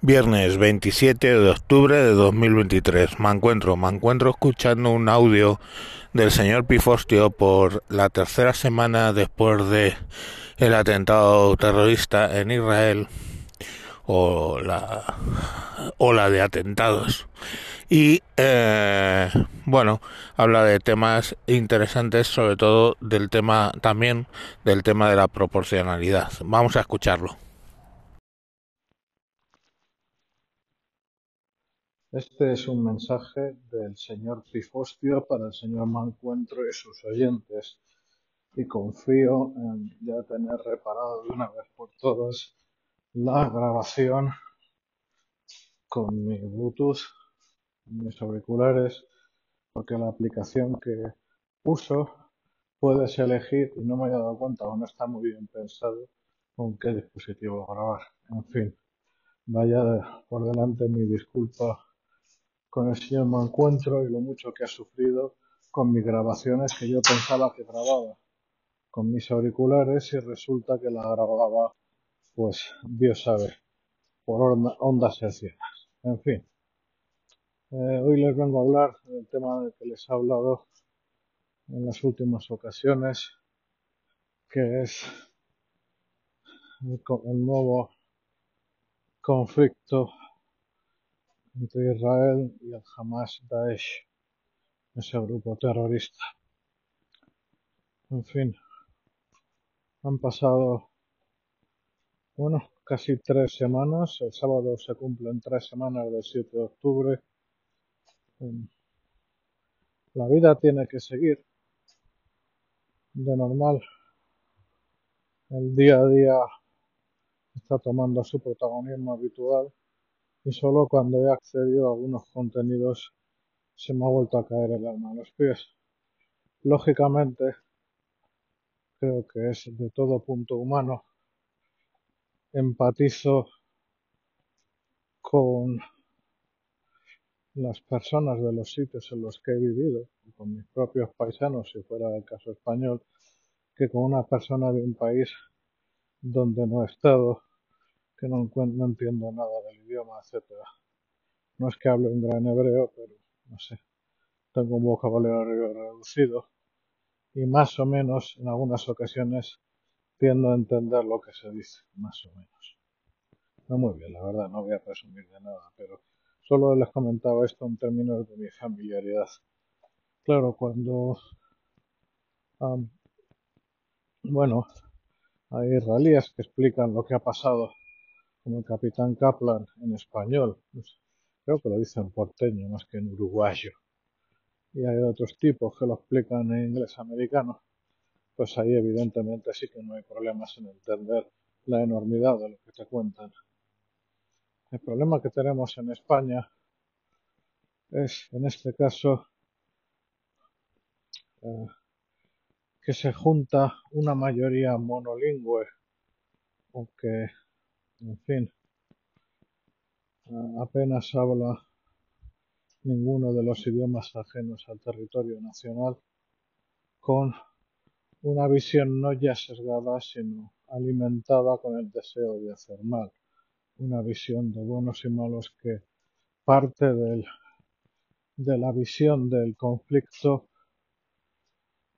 Viernes 27 de octubre de 2023. Me encuentro, me encuentro escuchando un audio del señor Pifostio por la tercera semana después de el atentado terrorista en Israel o la ola de atentados. Y eh, bueno habla de temas interesantes sobre todo del tema también del tema de la proporcionalidad. Vamos a escucharlo Este es un mensaje del señor Pifostio para el señor Mancuentro y sus oyentes, y confío en ya tener reparado de una vez por todas la grabación con mi Bluetooth, mis auriculares, porque la aplicación que uso puedes elegir, y no me he dado cuenta, aún no está muy bien pensado, con qué dispositivo grabar. En fin, vaya por delante mi disculpa con el señor Mancuentro y lo mucho que ha sufrido con mis grabaciones que yo pensaba que grababa con mis auriculares y resulta que la grababa, pues Dios sabe, por ondas hercianas. En fin, eh, hoy les vengo a hablar del tema del que les he hablado en las últimas ocasiones, que es el nuevo conflicto entre Israel y el Hamas Daesh, ese grupo terrorista. En fin, han pasado, bueno, casi tres semanas. El sábado se cumplen tres semanas del 7 de octubre. La vida tiene que seguir de normal. El día a día está tomando su protagonismo habitual y solo cuando he accedido a algunos contenidos se me ha vuelto a caer el alma a los pies. Lógicamente, creo que es de todo punto humano. Empatizo con las personas de los sitios en los que he vivido, con mis propios paisanos, si fuera el caso español, que con una persona de un país donde no he estado que no, no entiendo nada del idioma, etcétera. No es que hable un gran hebreo, pero no sé, tengo un vocabulario reducido y más o menos en algunas ocasiones tiendo a entender lo que se dice, más o menos. No muy bien, la verdad, no voy a presumir de nada, pero solo les comentaba esto en términos de mi familiaridad. Claro, cuando, bueno, hay israelíes que explican lo que ha pasado como el capitán Kaplan en español. Pues, creo que lo dicen porteño más que en uruguayo. Y hay otros tipos que lo explican en inglés americano. Pues ahí evidentemente sí que no hay problemas en entender la enormidad de lo que te cuentan. El problema que tenemos en España es, en este caso, eh, que se junta una mayoría monolingüe o que en fin, apenas habla ninguno de los idiomas ajenos al territorio nacional, con una visión no ya sesgada, sino alimentada con el deseo de hacer mal, una visión de buenos y malos que parte del, de la visión del conflicto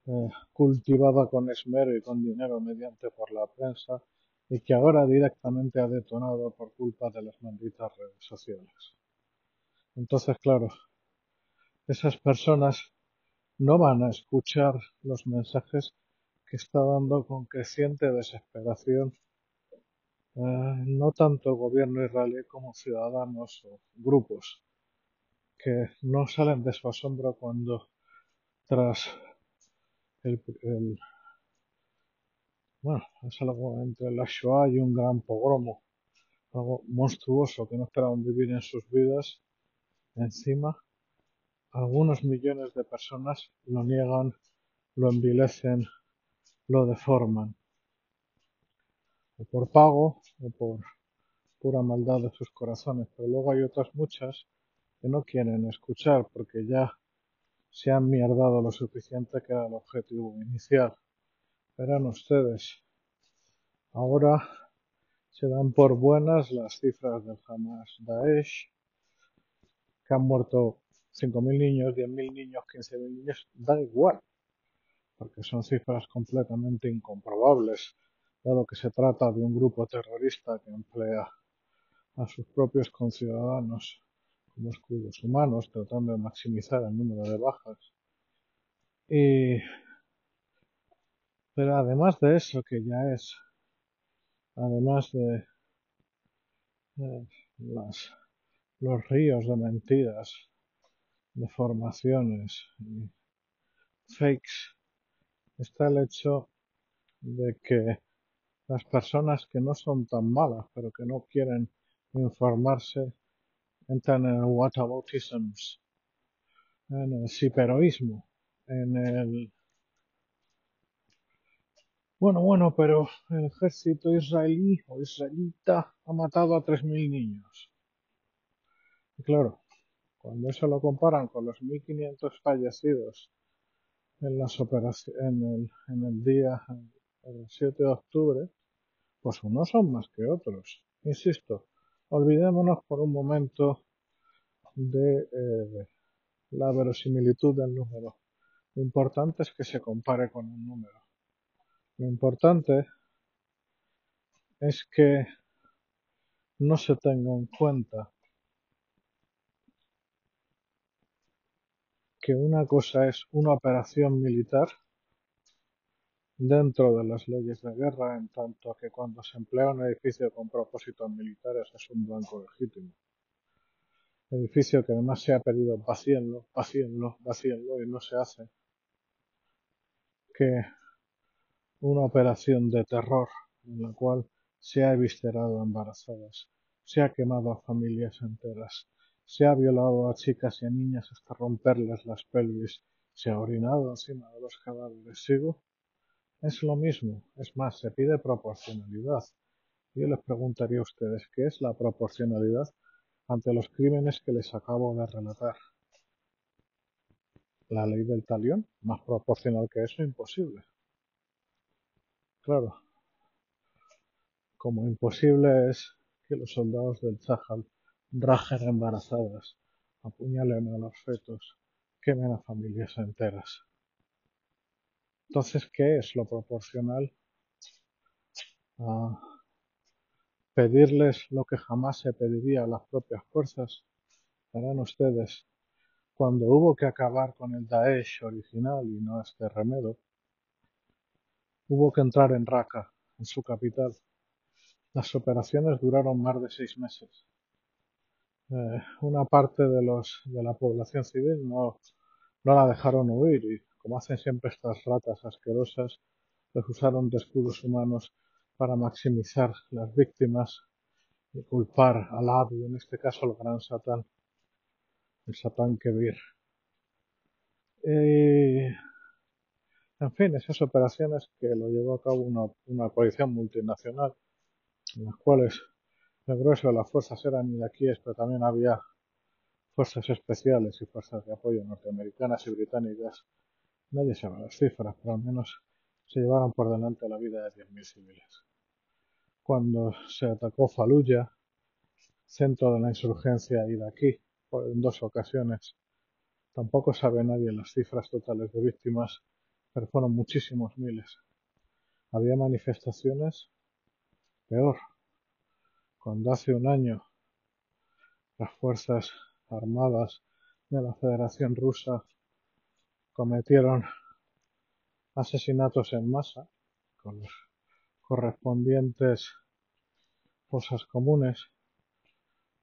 eh, cultivada con esmero y con dinero mediante por la prensa y que ahora directamente ha detonado por culpa de las malditas redes sociales. Entonces, claro, esas personas no van a escuchar los mensajes que está dando con creciente desesperación eh, no tanto el gobierno israelí como ciudadanos o grupos que no salen de su asombro cuando tras el, bueno, es algo entre la Shoah y un gran pogromo, algo monstruoso que no esperaban vivir en sus vidas. Encima, algunos millones de personas lo niegan, lo envilecen, lo deforman. O por pago o por pura maldad de sus corazones. Pero luego hay otras muchas que no quieren escuchar porque ya se han mierdado lo suficiente que era el objetivo inicial. Verán ustedes, ahora se dan por buenas las cifras del Hamas Daesh, que han muerto 5.000 niños, 10.000 niños, 15.000 niños, da igual, porque son cifras completamente incomprobables, dado que se trata de un grupo terrorista que emplea a sus propios conciudadanos como escudos humanos, tratando de maximizar el número de bajas. Y, pero además de eso, que ya es, además de, las, los ríos de mentiras, de formaciones y fakes, está el hecho de que las personas que no son tan malas, pero que no quieren informarse, entran en el whataboutism, en el siperoísmo, en el... Bueno, bueno, pero el ejército israelí o israelita ha matado a 3.000 niños. Y claro, cuando eso lo comparan con los 1.500 fallecidos en, las en, el, en el día, el 7 de octubre, pues unos son más que otros. Insisto, olvidémonos por un momento de eh, la verosimilitud del número. Lo importante es que se compare con un número. Lo importante es que no se tenga en cuenta que una cosa es una operación militar dentro de las leyes de guerra, en tanto que cuando se emplea un edificio con propósitos militares es un blanco legítimo. Edificio que además se ha pedido vacíenlo, vacíenlo, vacíenlo y no se hace. Que una operación de terror en la cual se ha eviscerado a embarazadas, se ha quemado a familias enteras, se ha violado a chicas y a niñas hasta romperles las pelvis, se ha orinado encima de los cadáveres. ¿Sigo? Es lo mismo, es más, se pide proporcionalidad. Yo les preguntaría a ustedes qué es la proporcionalidad ante los crímenes que les acabo de relatar. La ley del talión, más proporcional que eso, imposible. Claro, como imposible es que los soldados del Chajal rajen embarazadas, apuñalen a los fetos, quemen a familias enteras. Entonces, ¿qué es lo proporcional? A pedirles lo que jamás se pediría a las propias fuerzas. Verán ustedes, cuando hubo que acabar con el Daesh original y no este remedo, hubo que entrar en Raqqa, en su capital. Las operaciones duraron más de seis meses. Eh, una parte de, los, de la población civil no, no la dejaron huir y como hacen siempre estas ratas asquerosas, los usaron de escudos humanos para maximizar las víctimas y culpar al Adi, en este caso el gran Satán, el Satán Kebir. En fin, esas operaciones que lo llevó a cabo una, coalición multinacional, en las cuales el grueso de las fuerzas eran iraquíes, pero también había fuerzas especiales y fuerzas de apoyo norteamericanas y británicas Nadie sabe las cifras, pero al menos se llevaron por delante la vida de 10.000 civiles. Cuando se atacó Fallujah, centro de la insurgencia iraquí, en dos ocasiones, tampoco sabe nadie las cifras totales de víctimas, pero fueron muchísimos miles. Había manifestaciones peor. Cuando hace un año las fuerzas armadas de la Federación Rusa cometieron asesinatos en masa con los correspondientes fosas comunes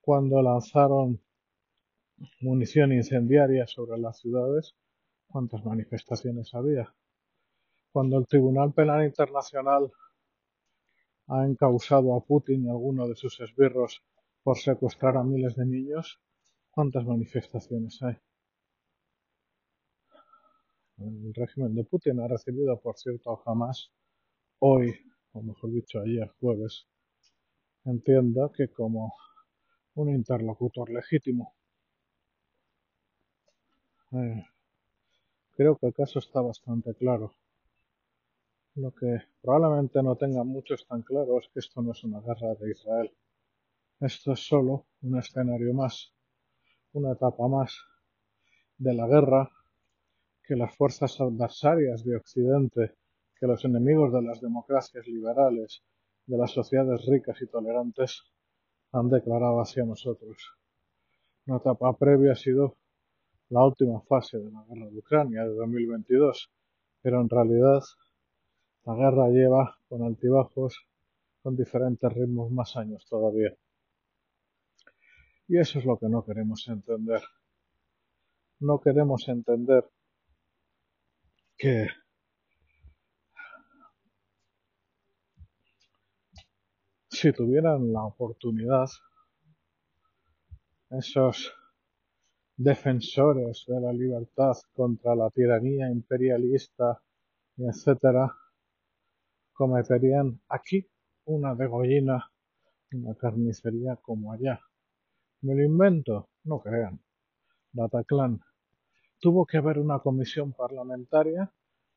cuando lanzaron munición incendiaria sobre las ciudades, ¿cuántas manifestaciones había? Cuando el Tribunal Penal Internacional ha encausado a Putin y a alguno de sus esbirros por secuestrar a miles de niños, ¿cuántas manifestaciones hay? El régimen de Putin ha recibido, por cierto, jamás hoy, o mejor dicho ayer jueves, entienda que como un interlocutor legítimo. Eh, creo que el caso está bastante claro. Lo que probablemente no tengan muchos tan claro es que esto no es una guerra de Israel. Esto es solo un escenario más, una etapa más de la guerra que las fuerzas adversarias de Occidente, que los enemigos de las democracias liberales, de las sociedades ricas y tolerantes, han declarado hacia nosotros. Una etapa previa ha sido la última fase de la guerra de Ucrania de 2022, pero en realidad la guerra lleva con altibajos, con diferentes ritmos más años todavía. Y eso es lo que no queremos entender. No queremos entender que si tuvieran la oportunidad esos defensores de la libertad contra la tiranía imperialista etcétera cometerían aquí una degollina una carnicería como allá. ¿Me lo invento? No crean. Bataclan. Tuvo que haber una comisión parlamentaria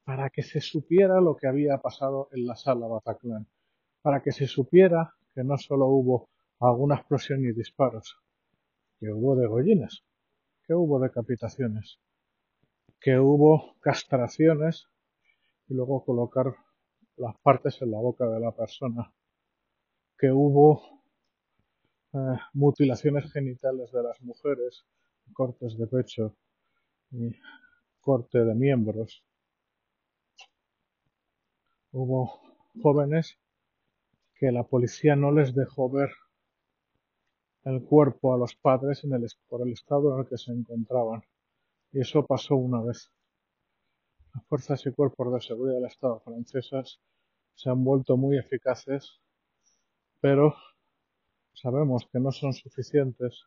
para que se supiera lo que había pasado en la sala Bataclan. Para que se supiera que no solo hubo alguna explosión y disparos, que hubo degollines, que hubo decapitaciones, que hubo castraciones y luego colocar las partes en la boca de la persona, que hubo eh, mutilaciones genitales de las mujeres, cortes de pecho y corte de miembros. Hubo jóvenes que la policía no les dejó ver el cuerpo a los padres en el, por el estado en el que se encontraban. Y eso pasó una vez. Las fuerzas y cuerpos de seguridad del Estado francesas se han vuelto muy eficaces, pero sabemos que no son suficientes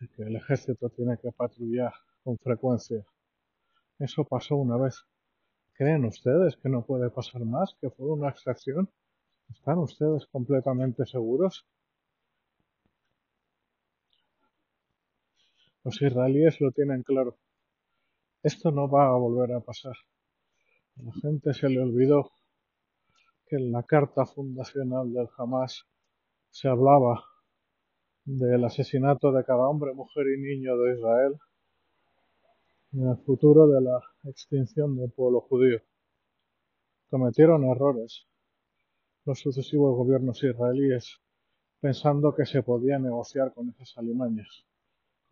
y que el ejército tiene que patrullar con frecuencia. Eso pasó una vez. ¿Creen ustedes que no puede pasar más? ¿Que fue una excepción? ¿Están ustedes completamente seguros? Los israelíes lo tienen claro. Esto no va a volver a pasar. A la gente se le olvidó que en la carta fundacional del Hamas se hablaba del asesinato de cada hombre, mujer y niño de Israel y en el futuro de la extinción del pueblo judío. Cometieron errores los sucesivos gobiernos israelíes pensando que se podía negociar con esas alimañas,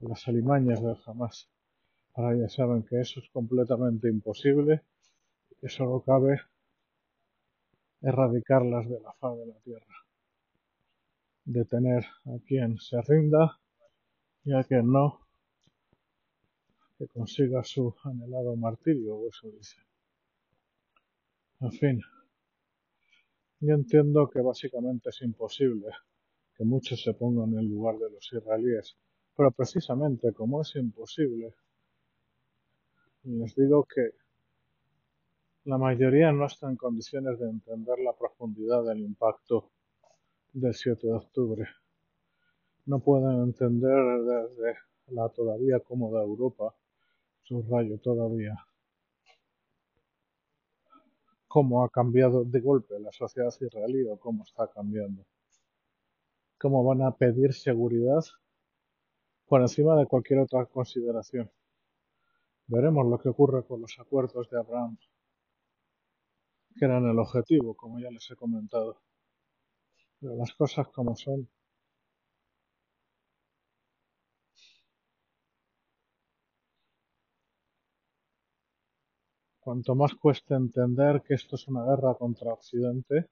las alimañas del Hamas. Ahora ya saben que eso es completamente imposible y que solo cabe erradicarlas de la faz de la tierra. Detener a quien se rinda y a quien no, que consiga su anhelado martirio, o eso dice. En fin, yo entiendo que básicamente es imposible que muchos se pongan en el lugar de los israelíes, pero precisamente como es imposible, les digo que la mayoría no está en condiciones de entender la profundidad del impacto del 7 de octubre. No pueden entender desde la todavía cómoda Europa, subrayo todavía, cómo ha cambiado de golpe la sociedad israelí o cómo está cambiando. Cómo van a pedir seguridad por encima de cualquier otra consideración. Veremos lo que ocurre con los acuerdos de Abraham, que eran el objetivo, como ya les he comentado. Pero las cosas como son, Cuanto más cueste entender que esto es una guerra contra Occidente,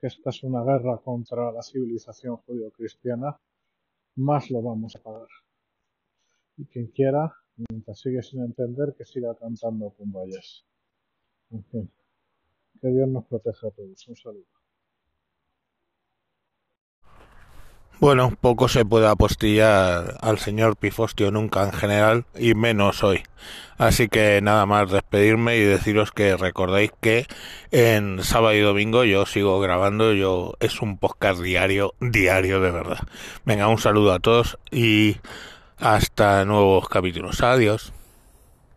que esta es una guerra contra la civilización judío-cristiana, más lo vamos a pagar. Y quien quiera, mientras sigue sin entender, que siga cantando cumbayas. En fin, que Dios nos proteja a todos. Un saludo. Bueno, poco se puede apostillar al señor Pifostio nunca en general y menos hoy. Así que nada más despedirme y deciros que recordéis que en sábado y domingo yo sigo grabando, yo es un podcast diario, diario de verdad. Venga, un saludo a todos y hasta nuevos capítulos. Adiós.